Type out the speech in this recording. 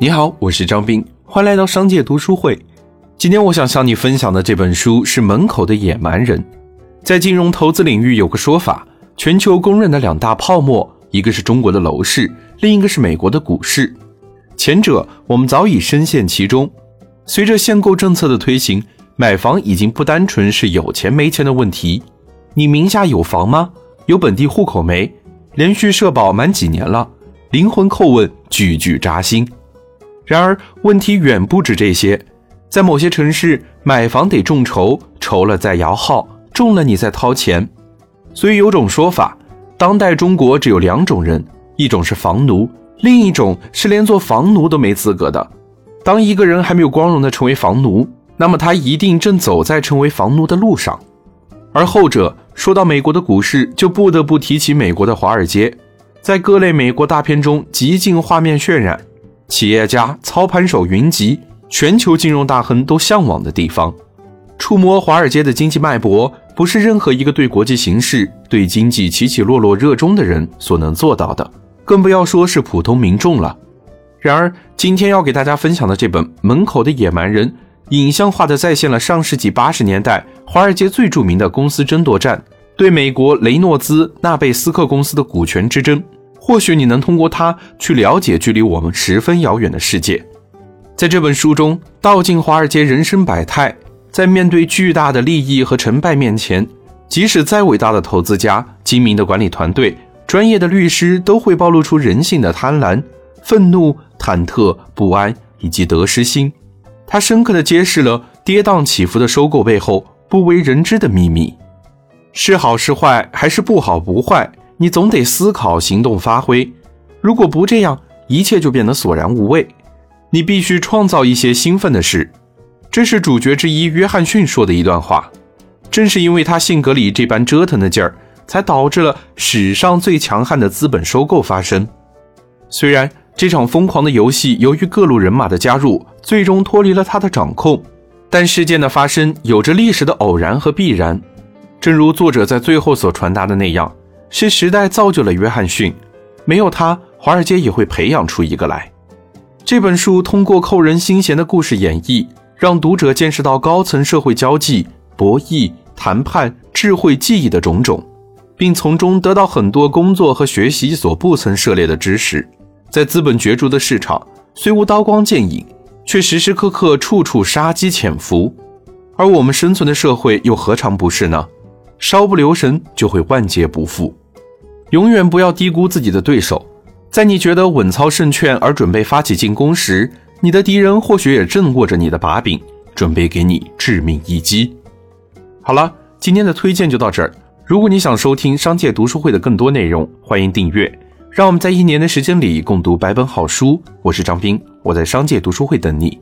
你好，我是张斌，欢迎来到商界读书会。今天我想向你分享的这本书是《门口的野蛮人》。在金融投资领域有个说法，全球公认的两大泡沫，一个是中国的楼市，另一个是美国的股市。前者我们早已深陷其中。随着限购政策的推行，买房已经不单纯是有钱没钱的问题。你名下有房吗？有本地户口没？连续社保满几年了？灵魂叩问，句句扎心。然而，问题远不止这些。在某些城市，买房得众筹，筹了再摇号，中了你再掏钱。所以有种说法，当代中国只有两种人：一种是房奴，另一种是连做房奴都没资格的。当一个人还没有光荣的成为房奴，那么他一定正走在成为房奴的路上。而后者，说到美国的股市，就不得不提起美国的华尔街，在各类美国大片中极尽画面渲染。企业家、操盘手云集，全球金融大亨都向往的地方。触摸华尔街的经济脉搏，不是任何一个对国际形势、对经济起起落落热衷的人所能做到的，更不要说是普通民众了。然而，今天要给大家分享的这本《门口的野蛮人》，影像化的再现了上世纪八十年代华尔街最著名的公司争夺战，对美国雷诺兹纳贝斯克公司的股权之争。或许你能通过它去了解距离我们十分遥远的世界。在这本书中，道尽华尔街人生百态。在面对巨大的利益和成败面前，即使再伟大的投资家、精明的管理团队、专业的律师，都会暴露出人性的贪婪、愤怒、忐忑、不安以及得失心。它深刻地揭示了跌宕起伏的收购背后不为人知的秘密：是好是坏，还是不好不坏？你总得思考、行动、发挥。如果不这样，一切就变得索然无味。你必须创造一些兴奋的事。这是主角之一约翰逊说的一段话。正是因为他性格里这般折腾的劲儿，才导致了史上最强悍的资本收购发生。虽然这场疯狂的游戏由于各路人马的加入，最终脱离了他的掌控，但事件的发生有着历史的偶然和必然。正如作者在最后所传达的那样。是时代造就了约翰逊，没有他，华尔街也会培养出一个来。这本书通过扣人心弦的故事演绎，让读者见识到高层社会交际、博弈、谈判、智慧、技艺的种种，并从中得到很多工作和学习所不曾涉猎的知识。在资本角逐的市场，虽无刀光剑影，却时时刻刻处处杀机潜伏。而我们生存的社会又何尝不是呢？稍不留神，就会万劫不复。永远不要低估自己的对手，在你觉得稳操胜券而准备发起进攻时，你的敌人或许也正握着你的把柄，准备给你致命一击。好了，今天的推荐就到这儿。如果你想收听商界读书会的更多内容，欢迎订阅。让我们在一年的时间里共读百本好书。我是张斌，我在商界读书会等你。